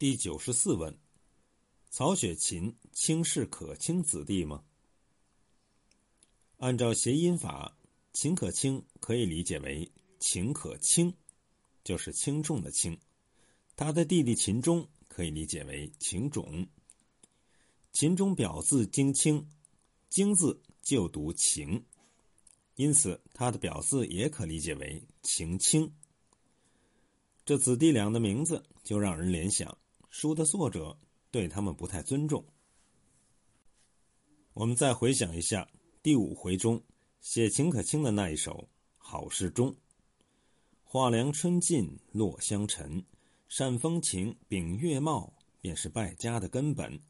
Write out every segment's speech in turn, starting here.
第九十四问：曹雪芹轻视可卿子弟吗？按照谐音法，秦可卿可以理解为秦可轻，就是轻重的轻；他的弟弟秦钟可以理解为秦种。秦钟表字荆卿，荆字就读秦，因此他的表字也可理解为秦卿。这子弟俩的名字就让人联想。书的作者对他们不太尊重。我们再回想一下第五回中写秦可卿的那一首《好事中》：“画梁春尽落香尘，扇风情秉月貌，便是败家的根本。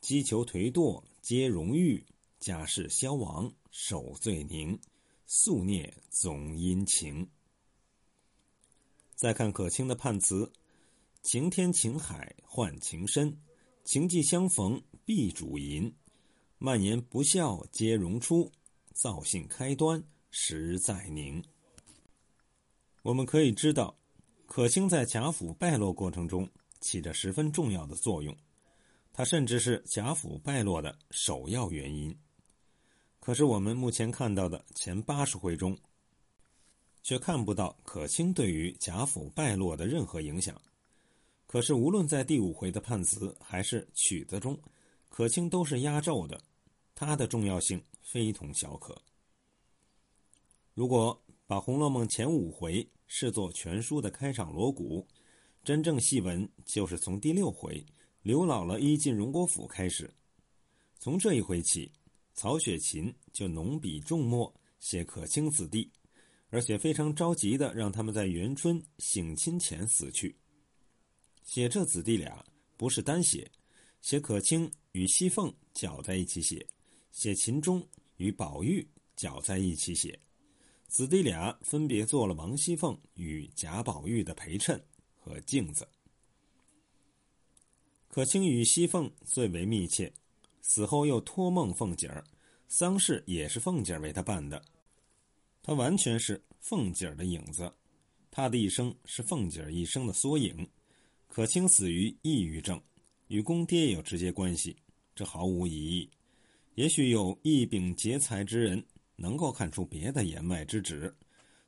击球颓堕皆荣誉，家世消亡守罪宁，宿孽总因情。”再看可卿的判词。晴天晴海换情深，情既相逢必主淫。蔓延不孝皆荣出，造性开端实在宁。我们可以知道，可卿在贾府败落过程中起着十分重要的作用，他甚至是贾府败落的首要原因。可是我们目前看到的前八十回中，却看不到可卿对于贾府败落的任何影响。可是，无论在第五回的判词还是曲子中，可卿都是压轴的，它的重要性非同小可。如果把《红楼梦》前五回视作全书的开场锣鼓，真正细闻就是从第六回刘姥姥一进荣国府开始。从这一回起，曹雪芹就浓笔重墨写可卿子弟，而且非常着急的让他们在元春省亲前死去。写这子弟俩不是单写，写可卿与熙凤搅在一起写，写秦钟与宝玉搅在一起写，子弟俩分别做了王熙凤与贾宝玉的陪衬和镜子。可卿与熙凤最为密切，死后又托梦凤姐儿，丧事也是凤姐儿为他办的，他完全是凤姐儿的影子，他的一生是凤姐儿一生的缩影。可卿死于抑郁症，与公爹有直接关系，这毫无疑义。也许有一柄劫财之人能够看出别的言外之旨，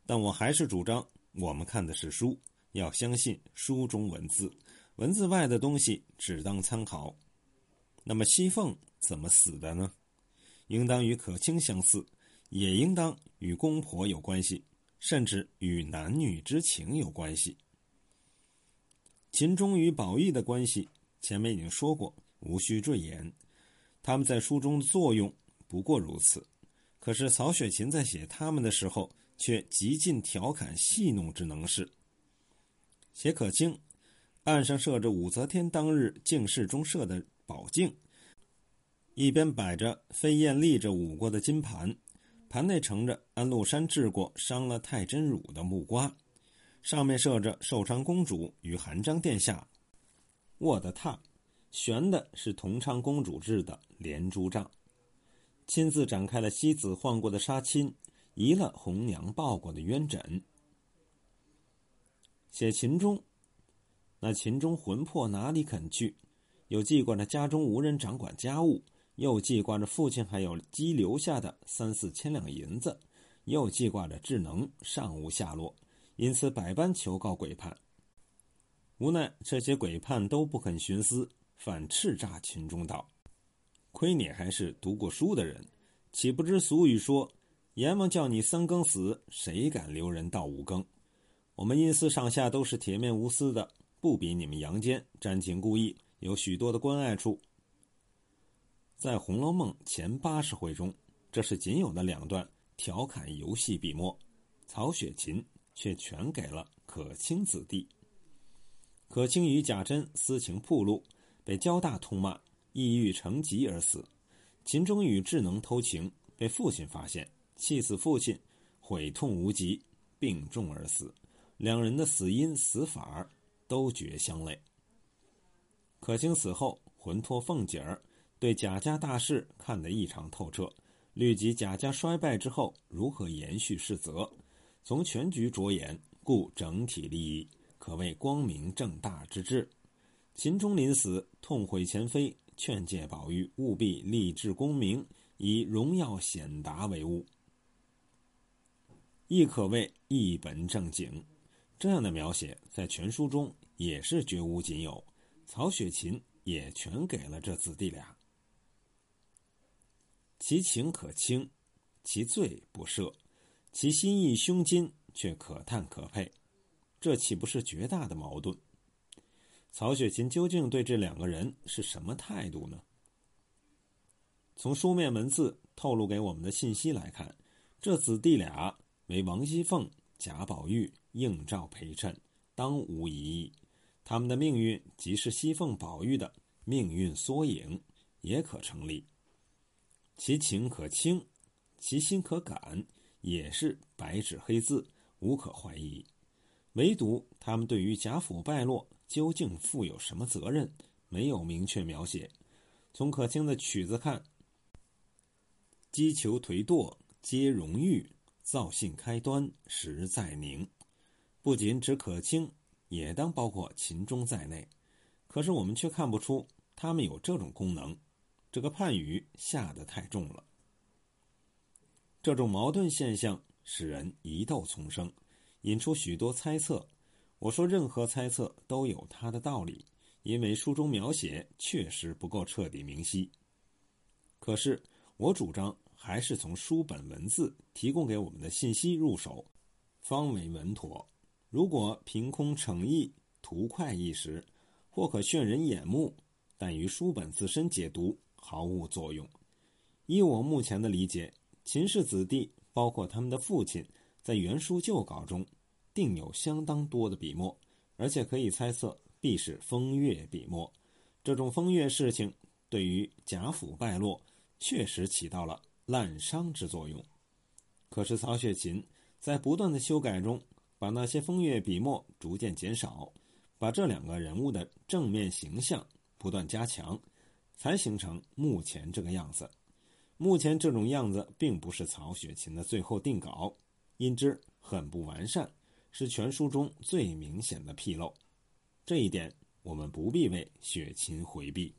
但我还是主张，我们看的是书，要相信书中文字，文字外的东西只当参考。那么熙凤怎么死的呢？应当与可卿相似，也应当与公婆有关系，甚至与男女之情有关系。秦钟与宝玉的关系，前面已经说过，无需赘言。他们在书中的作用不过如此。可是曹雪芹在写他们的时候，却极尽调侃戏弄之能事。写可卿，案上设着武则天当日敬事中设的宝镜，一边摆着飞燕立着舞过的金盘，盘内盛着安禄山治过伤了太真乳的木瓜。上面设着寿昌公主与韩章殿下卧的榻，悬的是同昌公主制的连珠帐，亲自展开了西子换过的纱巾，移了红娘抱过的鸳枕。写秦钟，那秦钟魂魄哪里肯去？又记挂着家中无人掌管家务，又记挂着父亲还有积留下的三四千两银子，又记挂着智能尚无下落。因此，百般求告鬼判，无奈这些鬼判都不肯徇私，反叱咤秦钟道：“亏你还是读过书的人，岂不知俗语说，阎王叫你三更死，谁敢留人到五更？我们阴司上下都是铁面无私的，不比你们阳间沾情故意，有许多的关爱处。”在《红楼梦》前八十回中，这是仅有的两段调侃游戏笔墨，曹雪芹。却全给了可卿子弟。可卿与贾珍私情铺露，被焦大痛骂，抑郁成疾而死；秦钟与智能偷情，被父亲发现，气死父亲，悔痛无极，病重而死。两人的死因死法都绝相类。可卿死后，魂托凤姐儿，对贾家大事看得异常透彻，虑及贾家衰败之后如何延续世泽。从全局着眼，顾整体利益，可谓光明正大之志。秦钟临死，痛悔前非，劝诫宝玉务必立志功名，以荣耀显达为务，亦可谓一本正经。这样的描写在全书中也是绝无仅有，曹雪芹也全给了这子弟俩。其情可轻，其罪不赦，其心意胸襟却可叹可佩，这岂不是绝大的矛盾？曹雪芹究竟对这两个人是什么态度呢？从书面文字透露给我们的信息来看，这子弟俩为王熙凤、贾宝玉映照陪衬，当无疑义。他们的命运即是熙凤、宝玉的命运缩影，也可成立。其情可倾，其心可感，也是白纸黑字，无可怀疑。唯独他们对于贾府败落。究竟负有什么责任？没有明确描写。从可卿的曲子看，击球颓堕皆荣誉，造性开端实在宁。不仅指可卿，也当包括秦钟在内。可是我们却看不出他们有这种功能。这个判语下得太重了。这种矛盾现象使人疑窦丛生，引出许多猜测。我说，任何猜测都有它的道理，因为书中描写确实不够彻底明晰。可是，我主张还是从书本文字提供给我们的信息入手，方为稳妥。如果凭空逞意、图快一时，或可炫人眼目，但于书本自身解读毫无作用。依我目前的理解，秦氏子弟，包括他们的父亲，在原书旧稿中。定有相当多的笔墨，而且可以猜测必是风月笔墨。这种风月事情对于贾府败落确实起到了滥觞之作用。可是曹雪芹在不断的修改中，把那些风月笔墨逐渐减少，把这两个人物的正面形象不断加强，才形成目前这个样子。目前这种样子并不是曹雪芹的最后定稿，因之很不完善。是全书中最明显的纰漏，这一点我们不必为雪芹回避。